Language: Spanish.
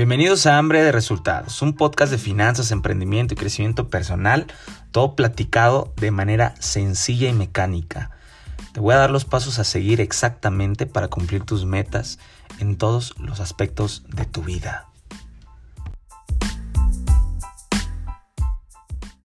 Bienvenidos a Hambre de Resultados, un podcast de finanzas, emprendimiento y crecimiento personal, todo platicado de manera sencilla y mecánica. Te voy a dar los pasos a seguir exactamente para cumplir tus metas en todos los aspectos de tu vida.